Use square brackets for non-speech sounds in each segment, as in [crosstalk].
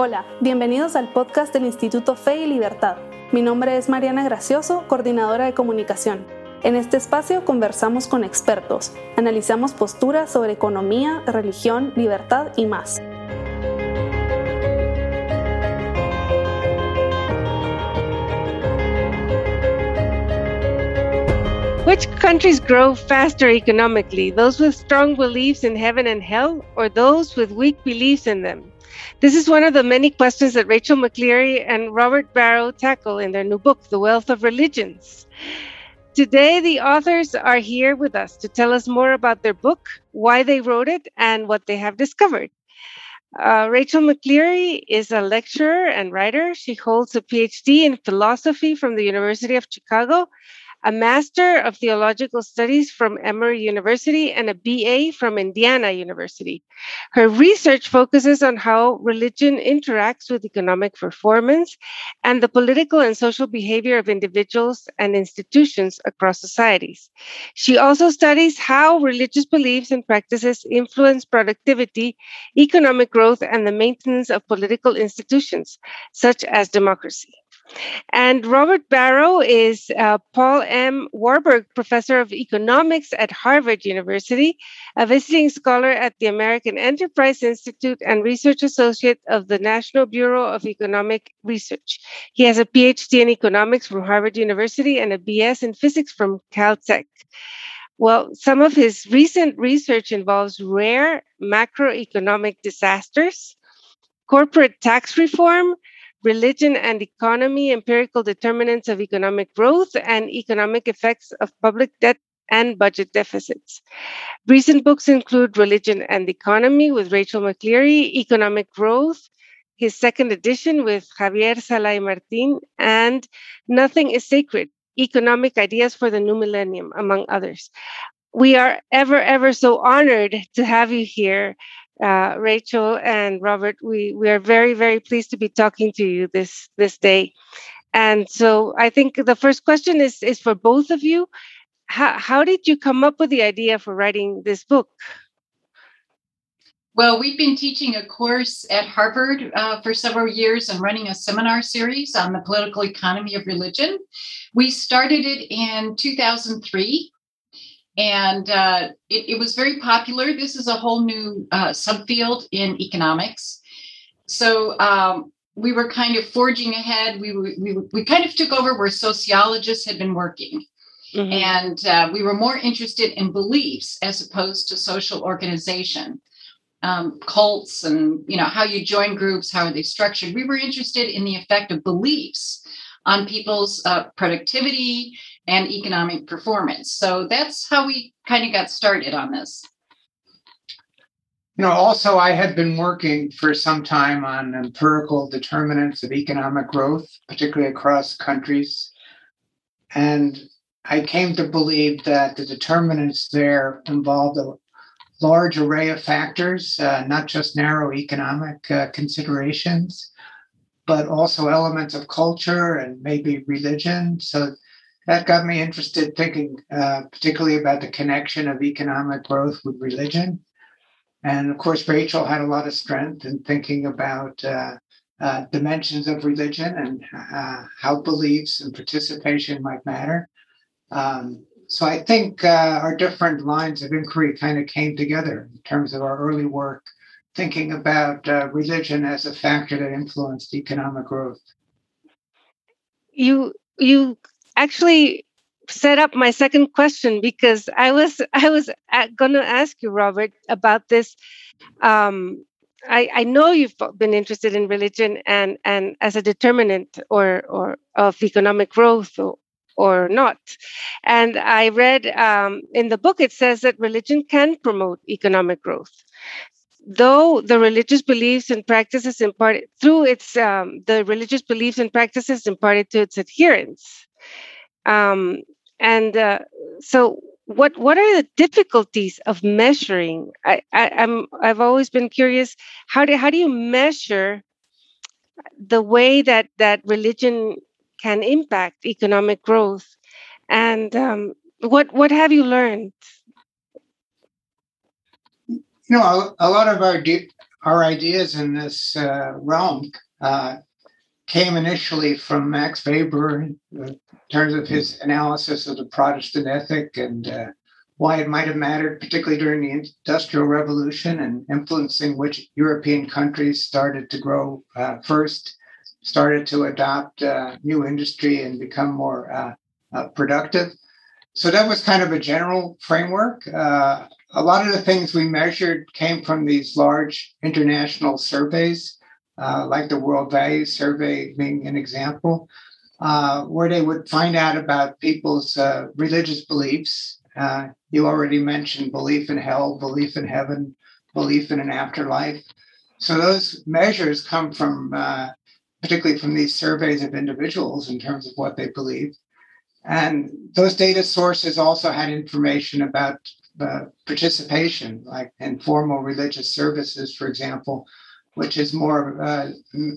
Hola, bienvenidos al podcast del Instituto Fe y Libertad. Mi nombre es Mariana Gracioso, coordinadora de comunicación. En este espacio conversamos con expertos, analizamos posturas sobre economía, religión, libertad y más. Which countries grow faster economically, those with strong beliefs in heaven and hell, or those with weak beliefs in them? This is one of the many questions that Rachel McCleary and Robert Barro tackle in their new book, The Wealth of Religions. Today, the authors are here with us to tell us more about their book, why they wrote it, and what they have discovered. Uh, Rachel McCleary is a lecturer and writer. She holds a PhD in philosophy from the University of Chicago a Master of Theological Studies from Emory University, and a BA from Indiana University. Her research focuses on how religion interacts with economic performance and the political and social behavior of individuals and institutions across societies. She also studies how religious beliefs and practices influence productivity, economic growth, and the maintenance of political institutions, such as democracy. And Robert Barro is uh, Paul M. Warburg Professor of Economics at Harvard University, a visiting scholar at the American Enterprise Institute, and research associate of the National Bureau of Economic Research. He has a PhD in economics from Harvard University and a BS in physics from Caltech. Well, some of his recent research involves rare macroeconomic disasters, corporate tax reform, religion and economy, empirical determinants of economic growth, and economic effects of public debt and budget deficits. Recent books include Religion and Economy with Rachel McCleary, Economic Growth, his second edition with Xavier Sala-i-Martin, and Nothing is Sacred Economic Ideas for the New Millennium, among others. We are ever, ever so honored to have you here uh, Rachel and Robert, we, we are very, very pleased to be talking to you this this day. And so I think the first question is is for both of you. How, how did you come up with the idea for writing this book? Well, we've been teaching a course at Harvard uh, for several years and running a seminar series on the political economy of religion. We started it in 2003 and uh, it, it, was very popular. This is a whole new uh, subfield in economics. So um, we were kind of forging ahead. We, we, we kind of took over where sociologists had been working. Mm-hmm. And uh, we were more interested in beliefs as opposed to social organization, um, cults, and you know how you join groups, how are they structured. We were interested in the effect of beliefs on people's uh, productivity and economic performance. So that's how we kind of got started on this. You know, also, I had been working for some time on empirical determinants of economic growth, particularly across countries. And I came to believe that the determinants there involved a large array of factors, uh, not just narrow economic uh, considerations, but also elements of culture and maybe religion. So that got me interested thinking uh, particularly about the connection of economic growth with religion. And of course, Rachel had a lot of strength in thinking about uh, uh, dimensions of religion and uh, how beliefs and participation might matter. Um, so I think uh, our different lines of inquiry kind of came together in terms of our early work, thinking about uh, religion as a factor that influenced economic growth. You you actually set up my second question because I was I was going to ask you, Robert, about this. Um, I, I know you've been interested in religion and and as a determinant or or of economic growth or, or not. And I read um, in the book it says that religion can promote economic growth though the religious beliefs and practices imparted through its um, the religious beliefs and practices imparted to its adherents um, and uh, so, what what are the difficulties of measuring? I, I, I'm I've always been curious. How do how do you measure the way that that religion can impact economic growth? And um, what what have you learned? You know, a, a lot of our our ideas in this uh, realm uh, came initially from Max Weber in terms of his analysis of the Protestant ethic and uh, why it might have mattered, particularly during the Industrial Revolution and influencing which European countries started to grow uh, first, started to adopt uh, new industry and become more uh, uh, productive. So that was kind of a general framework. Uh, a lot of the things we measured came from these large international surveys, uh, like the World Value Survey being an example, where they would find out about people's religious beliefs uh, you already mentioned belief in hell, belief in heaven, belief in an afterlife. So those measures come from, uh, particularly from these surveys of individuals in terms of what they believe. And those data sources also had information about uh, participation, like in formal religious services, for example, which is more uh,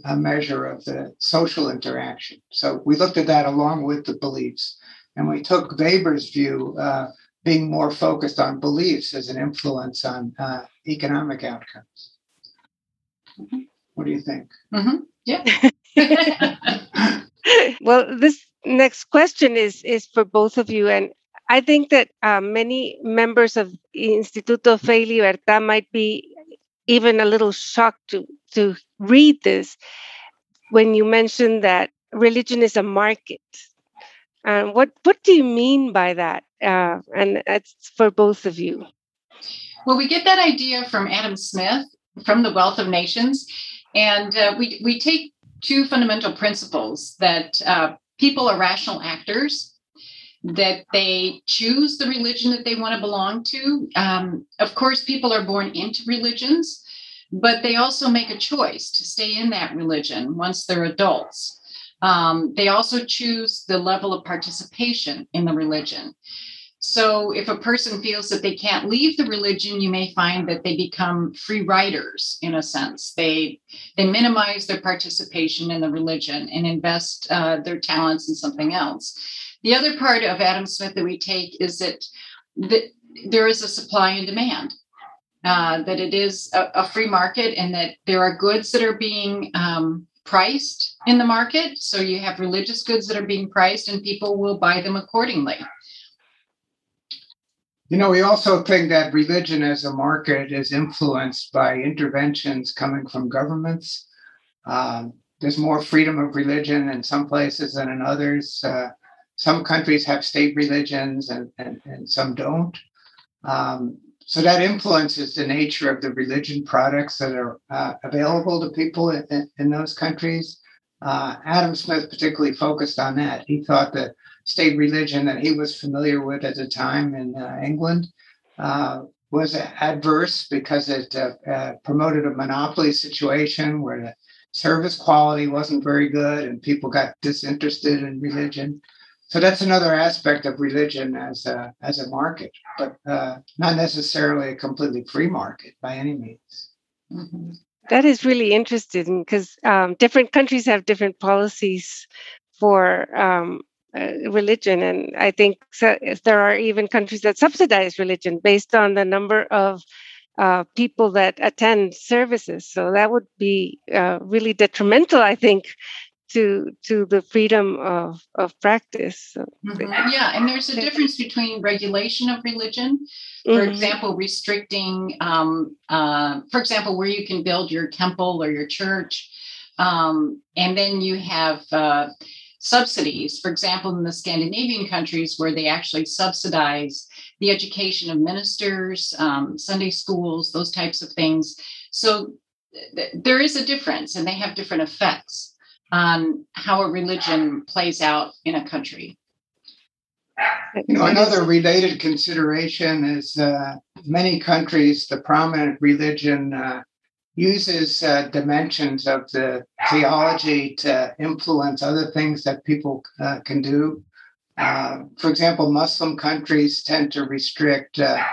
a measure of the social interaction. So we looked at that along with the beliefs. And we took Weber's view uh, being more focused on beliefs as an influence on uh, economic outcomes. Mm-hmm. What do you think? Mm-hmm. Yeah. [laughs] well, this next question is is for both of you, and I think that uh, many members of Instituto Fe y Libertad might be even a little shocked to to read this when you mention that religion is a market. And what what do you mean by that? uh, and it's for both of you. Well, we get that idea from Adam Smith from the Wealth of Nations, and uh, we we take two fundamental principles that uh, people are rational actors, that they choose the religion that they want to belong to. Um, of course, people are born into religions, but they also make a choice to stay in that religion once they're adults. Um, they also choose the level of participation in the religion. So, if a person feels that they can't leave the religion, you may find that they become free riders in a sense. They they minimize their participation in the religion and invest uh, their talents in something else. The other part of Adam Smith that we take is that, there is a supply and demand. Uh, that it is a, a, free market and that there are goods that are being um, priced in the market. So you have religious goods that are being priced and people will buy them accordingly. You know, we also think that religion as a market is influenced by interventions coming from governments. Um, there's more freedom of religion in some places than in others. Uh, some countries have state religions and, and, and some don't. Um, so that influences the nature of the religion products that are uh, available to people in, in those countries. Uh, Adam Smith particularly focused on that. He thought that state religion that he was familiar with at the time in uh, England uh, was adverse because it uh, uh, promoted a monopoly situation where the service quality wasn't very good and people got disinterested in religion. So that's another aspect of religion as a, as a market, but uh, not necessarily a completely free market by any means. Mm-hmm. That is really interesting because um, different countries have different policies for um, uh, religion. And I think so, there are even countries that subsidize religion based on the number of uh, people that attend services. So that would be uh, really detrimental, I think, to to the freedom of of practice. Mm-hmm. Yeah, and there's a difference between regulation of religion, for mm-hmm. example, restricting, um, uh, for example, where you can build your temple or your church, um, and then you have uh, subsidies, for example, in the Scandinavian countries where they actually subsidize the education of ministers, um, Sunday schools, those types of things. So th- there is a difference, and they have different effects on how a religion plays out in a country. You know, another related consideration is uh, many countries, the prominent religion uh, uses uh, dimensions of the theology to influence other things that people uh, can do. Uh, for example, Muslim countries tend to restrict uh,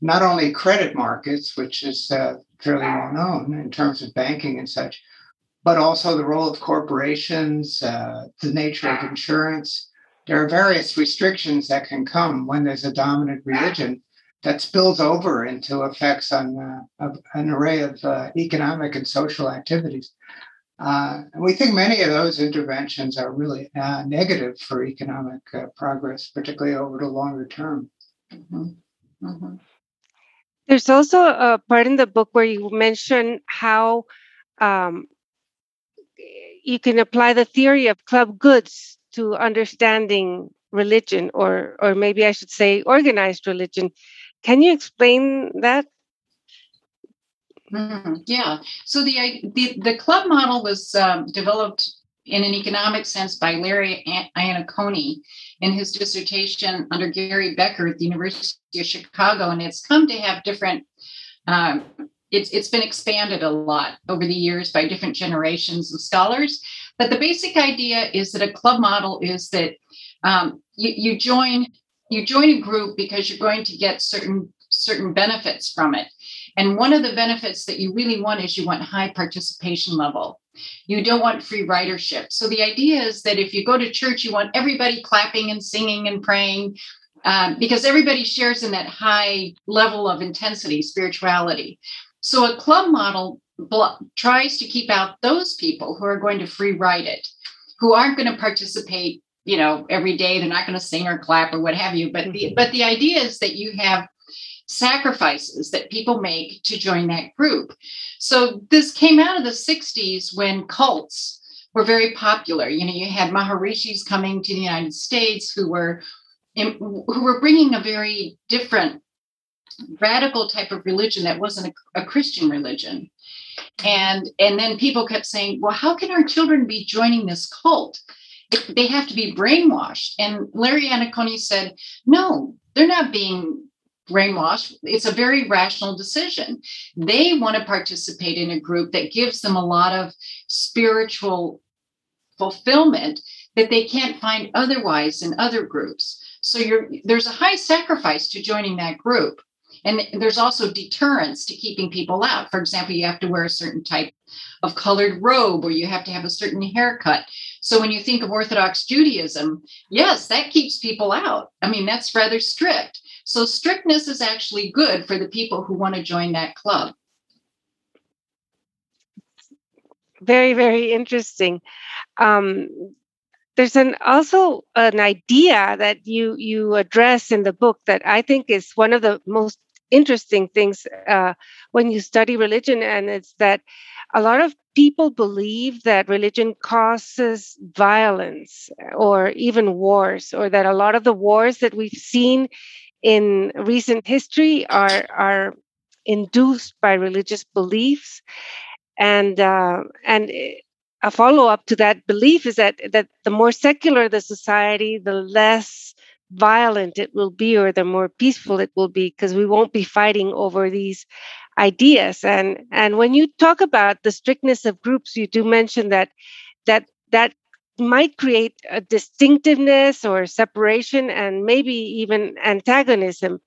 not only credit markets, which is fairly well known in terms of banking and such, but also the role of corporations, uh, the nature of insurance. There are various restrictions that can come when there's a dominant religion that spills over into effects on uh, an array of uh, economic and social activities. Uh, and we think many of those interventions are really uh, negative for economic uh, progress, particularly over the longer term. Mm-hmm. Mm-hmm. There's also a part in the book where you mention how um, you can apply the theory of club goods to understanding religion, or or maybe I should say organized religion. Can you explain that? Mm-hmm. Yeah. So the, the the club model was um, developed in an economic sense by Larry Iannaccone in his dissertation under Gary Becker at the University of Chicago, and it's come to have different. Um, it's it's been expanded a lot over the years by different generations of scholars. But the basic idea is that a club model is that um, you, you join you join a group because you're going to get certain certain benefits from it. And one of the benefits that you really want is you want high participation level. You don't want free ridership. So the idea is that if you go to church, you want everybody clapping and singing and praying um, because everybody shares in that high level of intensity, spirituality. So a club model tries to keep out those people who are going to free ride it, who aren't going to participate you know every day they're not going to sing or clap or what have you but the mm-hmm. but the idea is that you have sacrifices that people make to join that group. So this came out of the 60s when cults were very popular. You know, you had Maharishis coming to the United States who were who were bringing a very different radical type of religion that wasn't a, a Christian religion. And and then people kept saying, "Well, how can our children be joining this cult?" they have to be brainwashed. And Larry Iannaccone said, no, they're not being brainwashed. It's a very rational decision. They want to participate in a group that gives them a lot of spiritual fulfillment that they can't find otherwise in other groups. So there's a high sacrifice to joining that group. And there's also deterrence to keeping people out. For example, you have to wear a certain type of colored robe or you have to have a certain haircut. So when you think of Orthodox Judaism, yes, that keeps people out. I mean, that's rather strict. So strictness is actually good for the people who want to join that club. Very, very interesting. Um, there's an also an idea that you you address in the book that I think is one of the most interesting things uh, when you study religion, and it's that a lot of people believe that religion causes violence or even wars, or that a lot of the wars that we've seen in recent history are are induced by religious beliefs, and uh, and a follow up to that belief is that that the more secular the society, the less violent it will be, or the more peaceful it will be, because we won't be fighting over these ideas. And and when you talk about the strictness of groups, you do mention that that that might create a distinctiveness or separation and maybe even antagonism.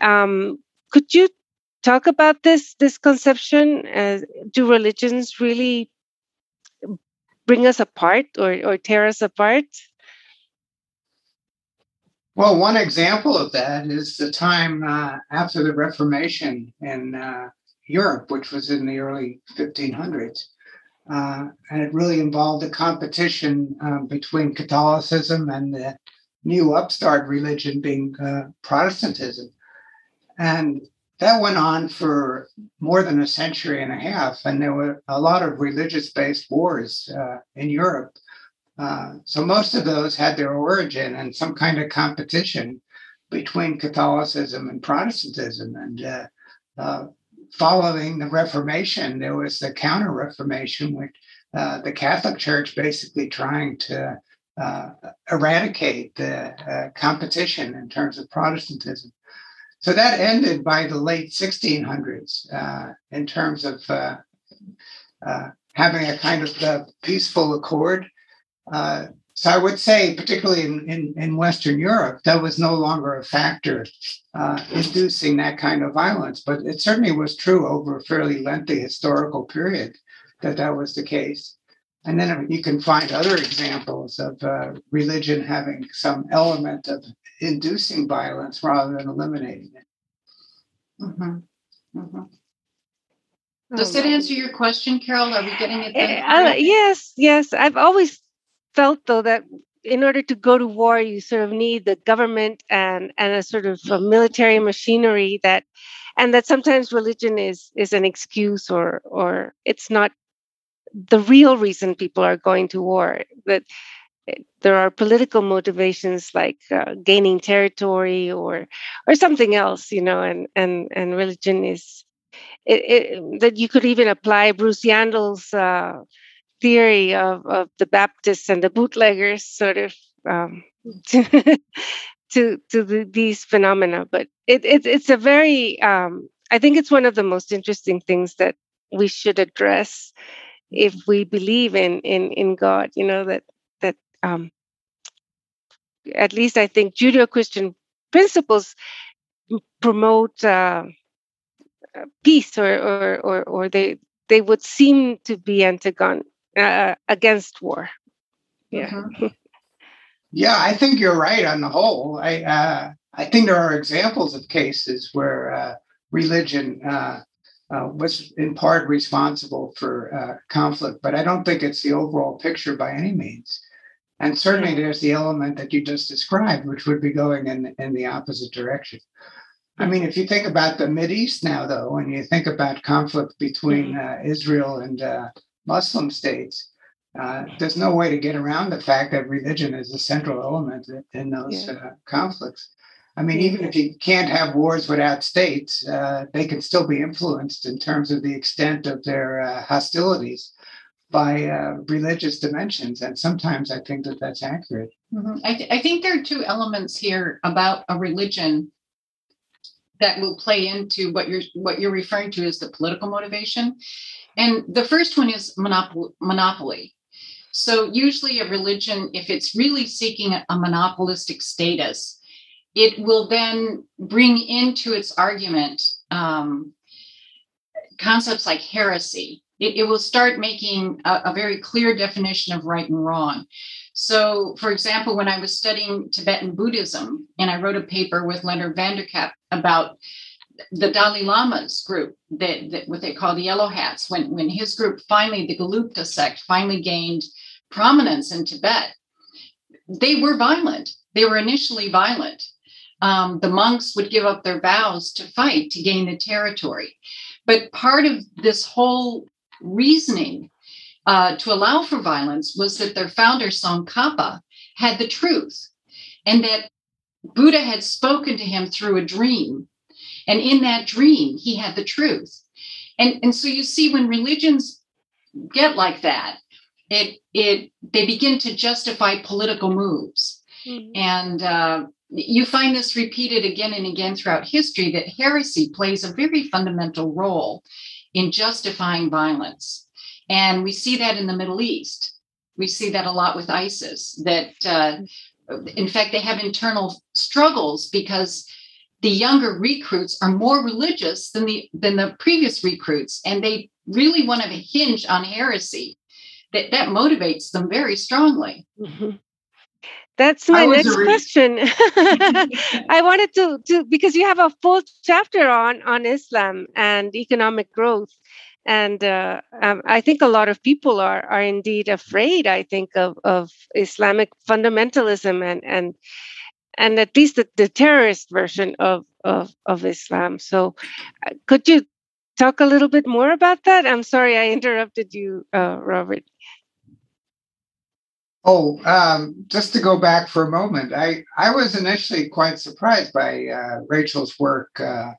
Um, could you talk about this this conception? Uh, do religions really bring us apart or, or tear us apart? Well, one example of that is the time uh, after the Reformation in uh, Europe, which was in the early 1500s. Uh, and it really involved a competition um, between Catholicism and the new upstart religion being uh, Protestantism. And that went on for more than a century and a half. And there were a lot of religious based wars uh, in Europe. Uh, so most of those had their origin in some kind of competition between Catholicism and Protestantism. And uh, uh following the Reformation, there was the Counter Reformation, which uh, the Catholic Church basically trying to uh, eradicate the uh, competition in terms of Protestantism. So that ended by the late 1600s uh, in terms of having a kind of peaceful accord. So I would say, particularly in, in, in, Western Europe, that was no longer a factor uh, inducing that kind of violence. But it certainly was true over a fairly lengthy historical period that that was the case. And then you can find other examples of uh, religion having some element of inducing violence rather than eliminating it. Mm-hmm. Mm-hmm. Does that answer your question, Carol? Are we getting it? Uh, yes, yes. I've always felt though that in order to go to war, you sort of need the government and and a sort of a military machinery that, and that sometimes religion is is an excuse or or it's not the real reason people are going to war. That there are political motivations like uh, gaining territory or or something else, you know, and and and religion is it, it, that you could even apply Bruce Yandle's uh, theory of, of the Baptists and the bootleggers sort of um, to [laughs] to, to the, these phenomena. But it, it, it's a very um, I think it's one of the most interesting things that we should address if we believe in in in God. You know that that um, at least I think Judeo-Christian principles promote. Uh, uh, peace or, or or or they they would seem to be antagon uh, against war. Yeah. Mm-hmm. yeah i think you're right on the whole. I uh, i think there are examples of cases where uh, religion uh, uh, was in part responsible for conflict but i don't think it's the overall picture by any means. And certainly there's the element that you just described which would be going in in the opposite direction. I mean, if you think about the Mid East now, though, and you think about conflict between mm-hmm. uh, Israel and uh, Muslim states, uh, there's no way to get around the fact that religion is a central element in those yeah. Uh, conflicts. I mean, even if you can't have wars without states, uh, they can still be influenced in terms of the extent of their uh, hostilities by religious dimensions. And sometimes I think that that's accurate. Mm-hmm. I, th- I think there are two elements here about a religion that will play into what you're what you're referring to as the political motivation. And the first one is monopol- monopoly. So usually a religion, if it's really seeking a monopolistic status, it will then bring into its argument um, concepts like heresy. It, it will start making a, a very clear definition of right and wrong. So, for example, when I was studying Tibetan Buddhism and I wrote a paper with Leonard van der Kuijp about the Dalai Lama's group, that, that, what they call the Yellow Hats, when, when his group finally, the Gelugpa sect, finally gained prominence in Tibet, they were violent. They were initially violent. Um, the monks would give up their vows to fight to gain the territory. But part of this whole reasoning uh, to allow for violence was that their founder, Tsongkhapa, had the truth and that Buddha had spoken to him through a dream. And in that dream, he had the truth. And, and so you see, when religions get like that, it, it they begin to justify political moves. Mm-hmm. And uh, you find this repeated again and again throughout history that heresy plays a very fundamental role in justifying violence. And we see that in the Middle East. We see that a lot with ISIS, that uh, in fact, they have internal struggles because the younger recruits are more religious than the than the previous recruits and they really want to hinge on heresy that that motivates them very strongly mm-hmm. That's my next question. [laughs] [laughs] I wanted to, to because you have a full chapter on on Islam and economic growth, and uh, um, I think a lot of people are are indeed afraid. I think of of Islamic fundamentalism and and and at least the, the terrorist version of, of of Islam. So, uh, could you talk a little bit more about that? I'm sorry I [laughs] interrupted you, uh, Robert. Oh, um, just to go back for a moment, I, I was initially quite surprised by uh, Rachel's work uh,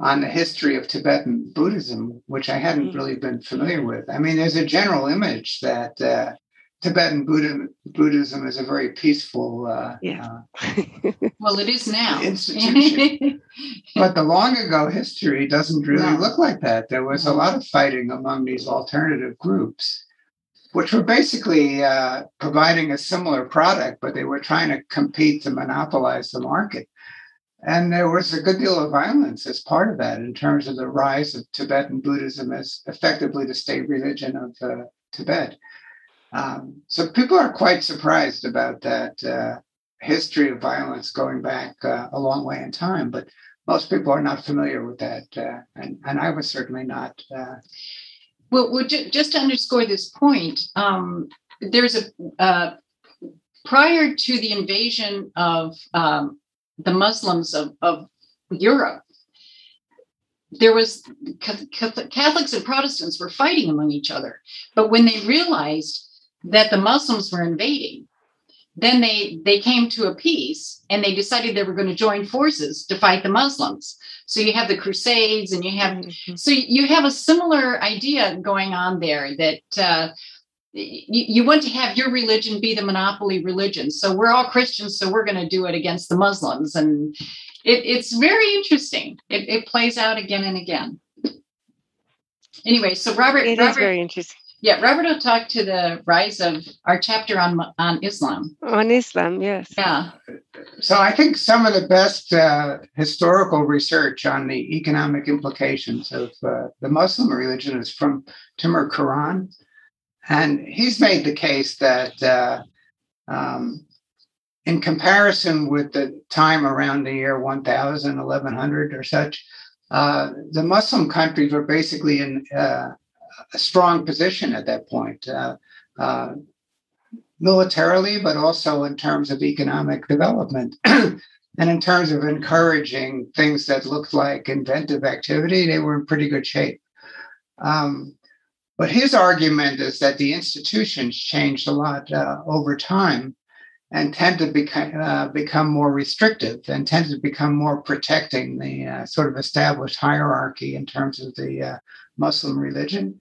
on the history of Tibetan Buddhism, which I hadn't mm-hmm. really been familiar with. I mean, there's a general image that uh, Tibetan Buddha, Buddhism is a very peaceful. Uh, yeah. Uh, [laughs] well, it is now. Institution. [laughs] but the long ago history doesn't really no. look like that. There was a lot of fighting among these alternative groups, which were basically uh, providing a similar product, but they were trying to compete to monopolize the market. And there was a good deal of violence as part of that in terms of the rise of Tibetan Buddhism as effectively the state religion of uh, Tibet. Um, so people are quite surprised about that uh, history of violence going back uh, a long way in time. But most people are not familiar with that, uh, and, and I was certainly not. Uh, well, well ju- just to underscore this point, um, there's a uh, prior to the invasion of um, the Muslims of, of Europe, there was Catholics and Protestants were fighting among each other. But when they realized that the Muslims were invading, then they they came to a peace and they decided they were going to join forces to fight the Muslims. So you have the Crusades and you have mm-hmm. so you have a similar idea going on there that uh, you, want to have your religion be the monopoly religion. So we're all Christians, so we're going to do it against the Muslims, and it, it's very interesting. It, it, plays out again and again. Anyway, so Robert, it Robert, is very interesting. Yeah, Robert will talk to the rise of our chapter on on Islam. On Islam, yes. Yeah. So I think some of the best uh, historical research on the economic implications of uh, the Muslim religion is from Timur Kuran, and he's made the case that uh, um, in comparison with the time around the year 1000, 1100 or such, uh, the Muslim countries were basically in uh, a strong position at that point, uh, uh militarily, but also in terms of economic development. [clears throat] and in terms of encouraging things that looked like inventive activity, they were in pretty good shape. Um, but his argument is that the institutions changed a lot uh, over time and tend to become, uh, become more restrictive and tend to become more protecting the uh, sort of established hierarchy in terms of the uh, Muslim religion.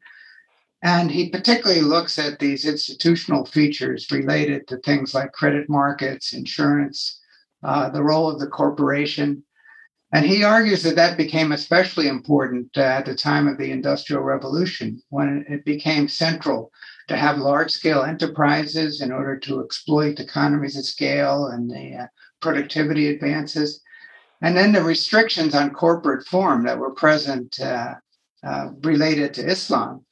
And he particularly looks at these institutional features related to things like credit markets, insurance, uh, the role of the corporation, and he argues that that became especially important uh, at the time of the Industrial Revolution, when it became central to have large scale enterprises in order to exploit economies of scale and the uh, productivity advances. And then the restrictions on corporate form that were present uh, uh related to Islam,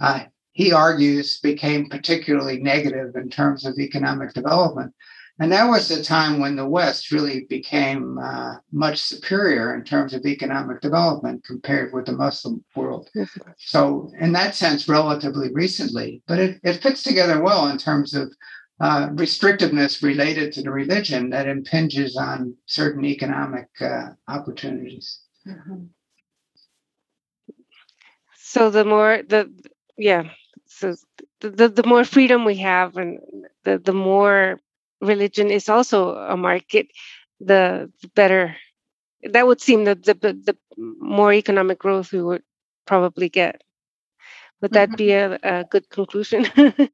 uh, he argues, became particularly negative in terms of economic development. And that was the time when the West really became uh, much superior in terms of economic development compared with the Muslim world. So, in that sense, relatively recently, but it, it fits together well in terms of uh, restrictiveness related to the religion that impinges on certain economic uh, opportunities. Mm-hmm. So, the more the, yeah, so the, the, the more freedom we have and the, the more religion is also a market, the, better. That would seem that the, the more economic growth we would probably get. Would that mm-hmm. be a, a, good conclusion? [laughs]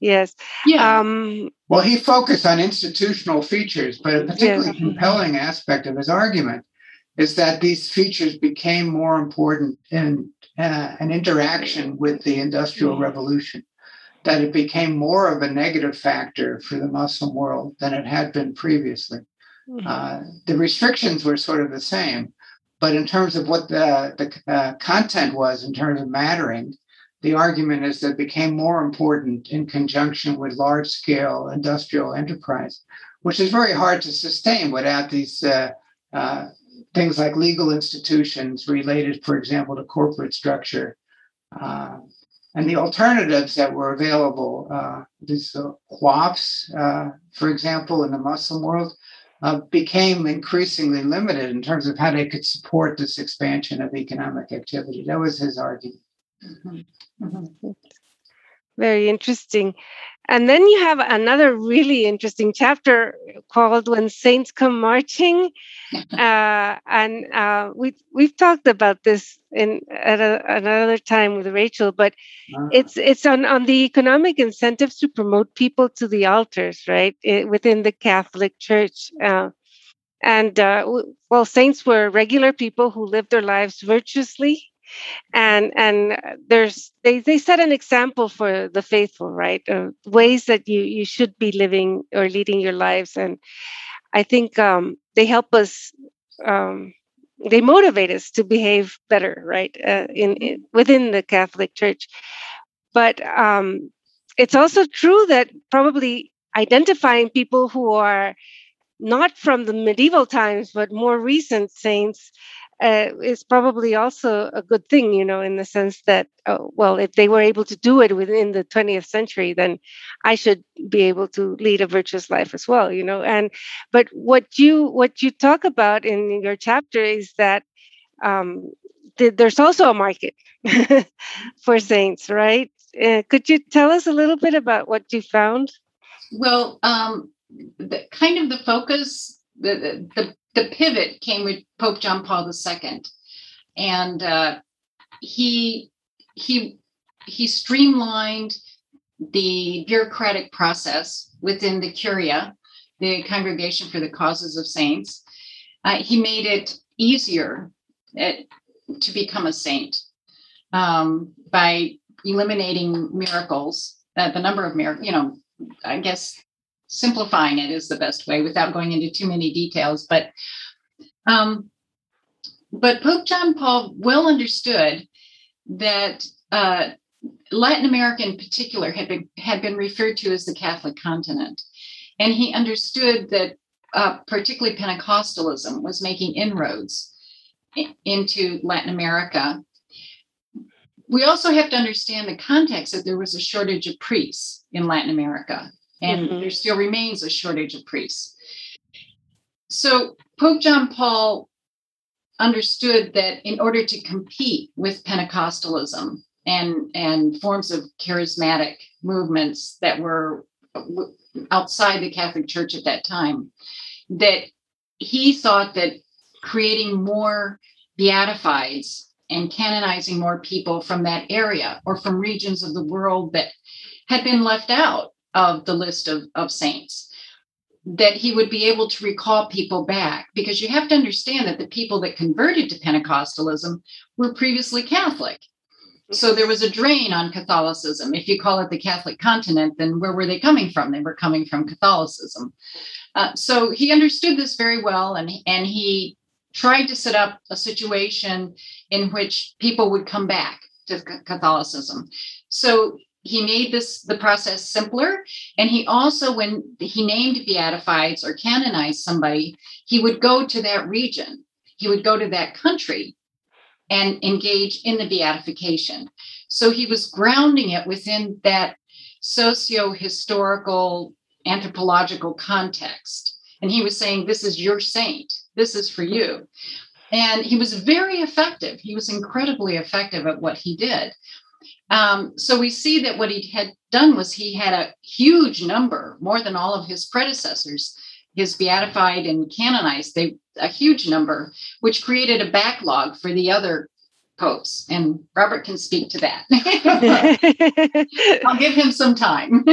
yes. Yeah. Um, well, he focused on institutional features, but a particularly yeah. compelling aspect of his argument is that these features became more important in uh, an interaction with the Industrial mm-hmm. Revolution that it became more of a negative factor for the Muslim world than it had been previously. Mm-hmm. Uh, the restrictions were sort of the same, but in terms of what the, the uh, content was, in terms of mattering, the argument is that it became more important in conjunction with large scale industrial enterprise, which is very hard to sustain without these uh, uh things like legal institutions related, for example, to corporate structure. Uh, and the alternatives that were available, uh, these uh, waqfs, uh, for example, in the Muslim world, uh, became increasingly limited in terms of how they could support this expansion of economic activity. That was his argument. Mm-hmm. Mm-hmm. Very interesting. And then you have another really interesting chapter called "When Saints Come Marching," [laughs] uh, and uh, we we've talked about this in at a, another time with Rachel, but uh-huh. it's it's on on the economic incentives to promote people to the altars, right, it, within the Catholic Church. Uh, and uh, well, saints were regular people who lived their lives virtuously and and there's they they set an example for the faithful right? Uh, ways that you you should be living or leading your lives. And i think um, they help us um, they motivate us to behave better right? Uh, in, in, within the catholic church. But um, it's also true that probably identifying people who are not from the medieval times, but more recent saints, uh, is probably also a good thing, you know, in the sense that, oh, well, if they were able to do it within the 20th century, then I should be able to lead a virtuous life as well, you know. And but what you what you talk about in your chapter is that um, th- there's also a market [laughs] for saints, right? Uh, could you tell us a little bit about what you found? Well, um, the, kind of the focus, the, the the pivot came with Pope John Paul II, and uh, he he he streamlined the bureaucratic process within the Curia, the Congregation for the Causes of Saints. Uh, he made it easier at, uh, to become a saint um, by eliminating miracles, uh, the number of miracles, you know, I guess simplifying it is the best way without going into too many details. But um, but Pope John Paul well understood that uh, Latin America in particular had been had been referred to as the Catholic continent, and he understood that uh, particularly Pentecostalism was making inroads into Latin America. We also have to understand the context that there was a shortage of priests in Latin America and mm-hmm. there still remains a shortage of priests. So Pope John Paul understood that in order to compete with Pentecostalism and and forms of charismatic movements that were outside the Catholic Church at that time, that he thought that creating more beatifies and canonizing more people from that area or from regions of the world that had been left out of the list of, of saints that he would be able to recall people back because you have to understand that the people that converted to Pentecostalism were previously Catholic. So there was a drain on Catholicism. If you call it the Catholic continent, then where were they coming from? They were coming from Catholicism. Uh, so he understood this very well, and and he tried to set up a situation in which people would come back to Catholicism. So he made this the process simpler. And he also when he named beatifieds or canonized somebody he would go to that region. He would go to that country and engage in the beatification. So he was grounding it within that socio-historical anthropological context. And he was saying this is your saint. This is for you. And he was very effective. He was incredibly effective at what he did um, so we see that what he had done was he had a huge number, more than all of his predecessors, his beatified and canonized, they a huge number, which created a backlog for the other popes. And Robert can speak to that. [laughs] I'll give him some time.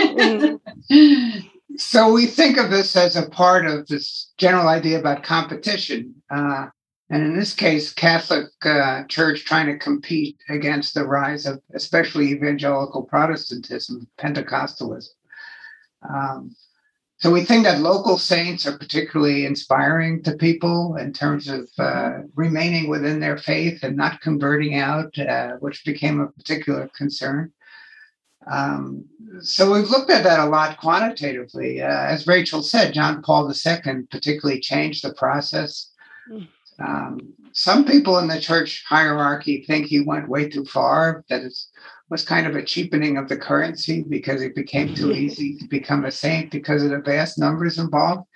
so we think of this as a part of this general idea about competition. Uh, and in this case, Catholic uh, Church trying to compete against the rise of especially evangelical Protestantism, Pentecostalism. Um, so we think that local saints are particularly inspiring to people in terms of uh, remaining within their faith and not converting out, uh, which became a particular concern. Um, so we've looked at that a lot quantitatively. Uh, as Rachel said, John Paul II particularly changed the process. Um, some people in the church hierarchy think he went way too far, that it was kind of a cheapening of the currency because it became too [laughs] easy to become a saint because of the vast numbers involved.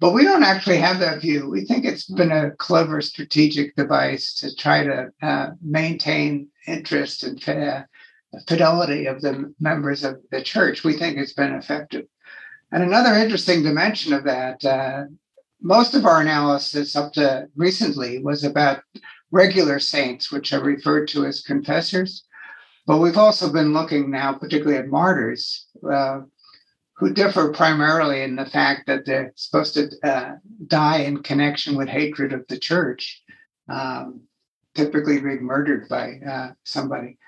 But we don't actually have that view. We think it's been a clever strategic device to try to uh, maintain interest and uh, fidelity of the members of the church. We think it's been effective. And another interesting dimension of that, uh, most of our analysis up to recently was about regular saints, which are referred to as confessors. But we've also been looking now, particularly at martyrs, uh, who differ primarily in the fact that they're supposed to uh, die in connection with hatred of the church, um, typically being murdered by uh, somebody.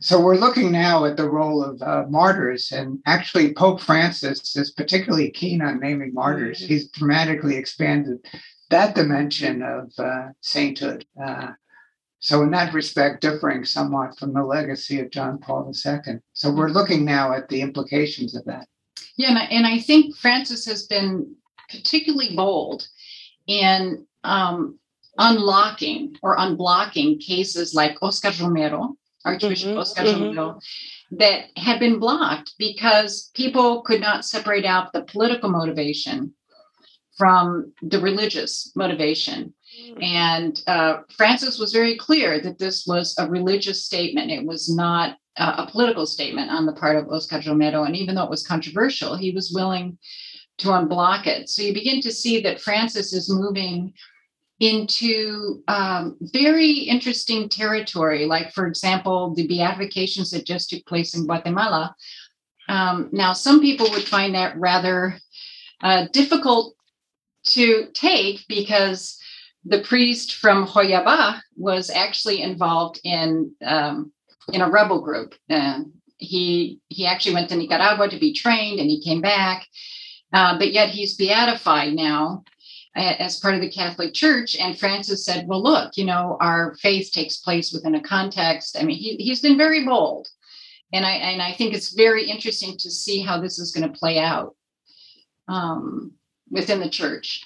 So we're looking now at the role of uh, martyrs, and actually Pope Francis is particularly keen on naming martyrs. Mm-hmm. He's dramatically expanded that dimension of uh, sainthood. Uh, so in that respect, differing somewhat from the legacy of John Paul II. So we're looking now at the implications of that. Yeah, and I, and I think Francis has been particularly bold in um, unlocking or unblocking cases like Oscar Romero, Archbishop mm-hmm, Oscar mm-hmm. That had been blocked because people could not separate out the political motivation from the religious motivation. Mm. And uh, Francis was very clear that this was a religious statement. It was not uh, a political statement on the part of Oscar Romero. And even though it was controversial, he was willing to unblock it. So you begin to see that Francis is moving into um, very interesting territory. Like, for example, the beatifications that just took place in Guatemala. Um, now, some people would find that rather uh, difficult to take because the priest from Joyabaj was actually involved in um, in a rebel group. And he he actually went to Nicaragua to be trained, and he came back. Uh, but yet he's beatified now as part of the Catholic Church. And Francis said, well, look, you know, our faith takes place within a context. I mean, he, he's been very bold. And I, and I think it's very interesting to see how this is going to play out um, within the church.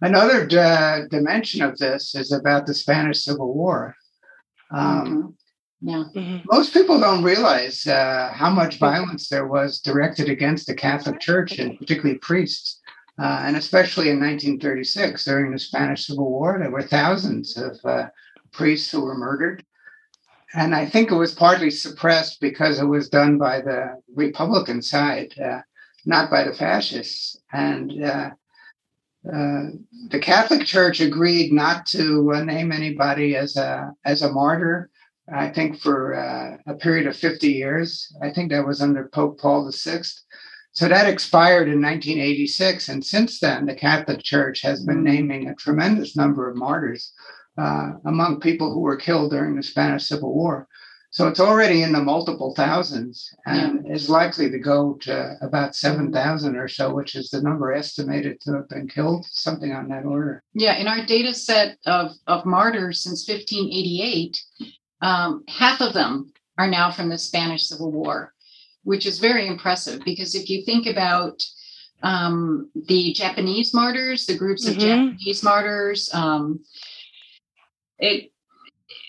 Another uh, dimension of this is about the Spanish Civil War. Um, mm-hmm. Yeah. Mm-hmm. Most people don't realize uh, how much violence there was directed against the Catholic Church and particularly priests. Uh, and especially in 1936, during the Spanish Civil War, there were thousands of uh, priests who were murdered. And I think it was partly suppressed because it was done by the Republican side, uh, not by the fascists. And uh, uh, the Catholic Church agreed not to uh, name anybody as a as a martyr. I think for a period of 50 years. I think that was under Pope Paul VI. So that expired in 1986. And since then, the Catholic Church has been naming a tremendous number of martyrs uh, among people who were killed during the Spanish Civil War. So it's already in the multiple thousands and yeah. is likely to go to about 7,000 or so, which is the number estimated to have been killed, something on that order. Yeah, in our data set of, of martyrs since 1588, um, half of them are now from the Spanish Civil War which is very impressive because if you think about um, the Japanese martyrs, the groups of mm-hmm. Japanese martyrs, um, it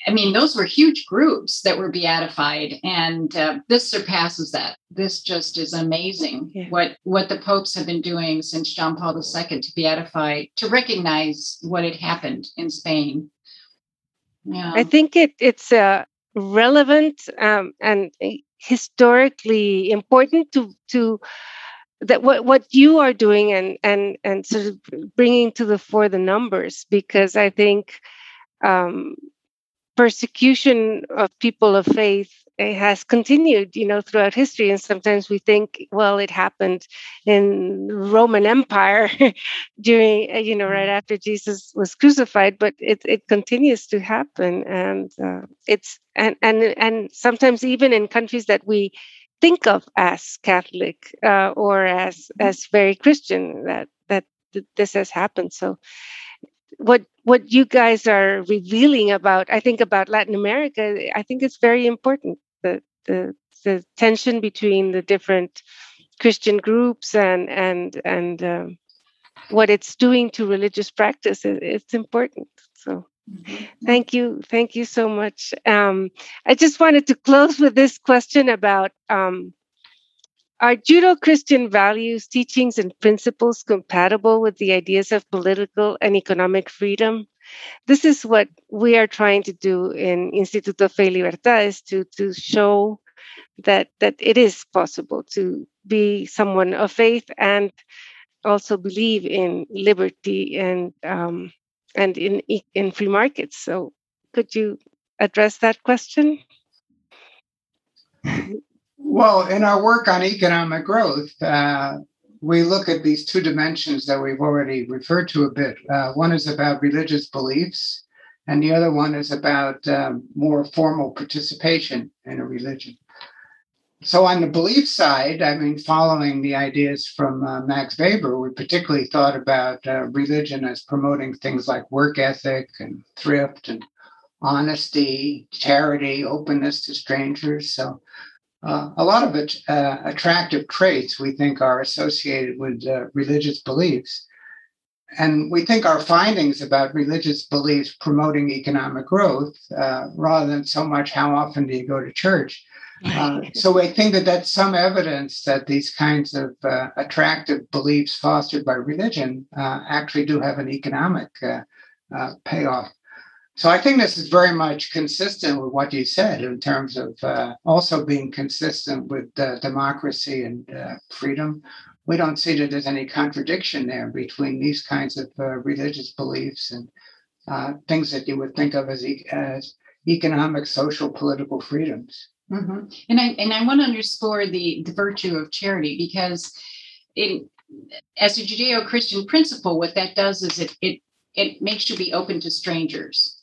I mean, those were huge groups that were beatified, and uh, this surpasses that. This just is amazing yeah. what what the popes have been doing since John Paul II to beatify, to recognize what had happened in Spain. Yeah, I think it it's uh, relevant um, and historically important to to that what what you are doing and and and sort of bringing to the fore the numbers because I think um, persecution of people of faith it has continued, you know, throughout history. And sometimes we think, well, it happened in Roman Empire [laughs] during, uh, you know, right mm-hmm. after Jesus was crucified, but it, it continues to happen. And uh, it's, and, and, and sometimes even in countries that we think of as Catholic uh, or as, mm-hmm. as very Christian, that, that this has happened. So what what you guys are revealing about i think about latin america i think it's very important the the, the tension between the different christian groups and and and um, what it's doing to religious practice it's important so mm-hmm. thank you thank you so much um, i just wanted to close with this question about um, are Judeo Christian values, teachings, and principles compatible with the ideas of political and economic freedom? This is what we are trying to do in Instituto Fe y Libertad is to, to show that, that it is possible to be someone of faith and also believe in liberty and um, and in in free markets. So, could you address that question? [laughs] Well, in our work on economic growth, uh, we look at these two dimensions that we've already referred to a bit. Uh, one is about religious beliefs, and the other one is about um, more formal participation in a religion. So, on the belief side, I mean, following the ideas from uh, Max Weber, we particularly thought about uh, religion as promoting things like work ethic and thrift and honesty, charity, openness to strangers. So, uh, a lot of it, uh, attractive traits we think are associated with uh, religious beliefs. And we think our findings about religious beliefs promoting economic growth, uh, rather than so much how often do you go to church. [laughs] Uh, so we think that that's some evidence that these kinds of uh, attractive beliefs fostered by religion actually do have an economic payoff. So I think this is very much consistent with what you said in terms of uh, also being consistent with uh, democracy and uh, freedom. We don't see that there's any contradiction there between these kinds of uh, religious beliefs and uh, things that you would think of as, e- as economic, social, political freedoms. Mm-hmm. And I and I want to underscore the the virtue of charity because it, as a Judeo-Christian principle, what that does is it it it makes you be open to strangers.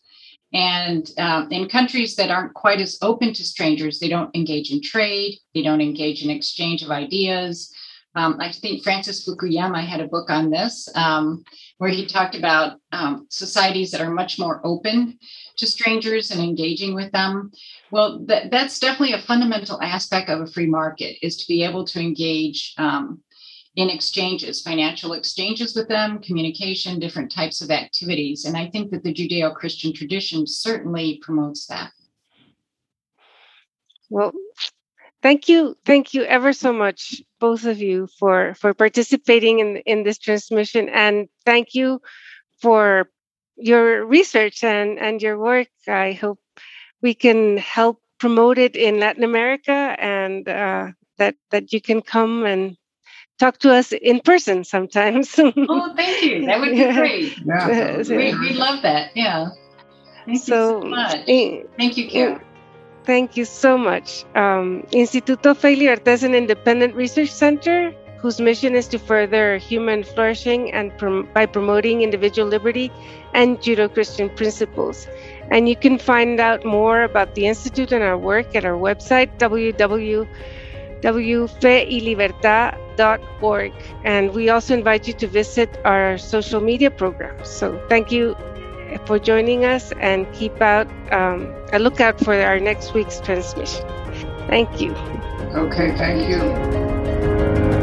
And um, in countries that aren't quite as open to strangers, they don't engage in trade, they don't engage in exchange of ideas. Um, I think Francis Fukuyama had a book on this um, where he talked about um, societies that are much more open to strangers and engaging with them. Well, that, that's definitely a fundamental aspect of a free market is to be able to engage um, in exchanges, financial exchanges with them, communication, different types of activities. And I think that the Judeo Christian tradition certainly promotes that. Well, thank you. Thank you ever so much, both of you, for, for participating in, in this transmission. And thank you for your research and, and your work. I hope we can help promote it in Latin America and uh, that, that you can come and talk to us in person sometimes. oh, thank you. That would be great. Yeah, we, we love that. Yeah. Thank so, you so much. Eh, thank you, Kim. Thank you so much. Um, Instituto Fe y is an independent research center whose mission is to further human flourishing and prom- by promoting individual liberty and Judeo-Christian principles. And you can find out more about the institute and our work at our website www.wfeylibertad.com org. And we also invite you to visit our social media programs. So thank you for joining us and keep out um, a lookout for our next week's transmission. Thank you. Okay, thank you.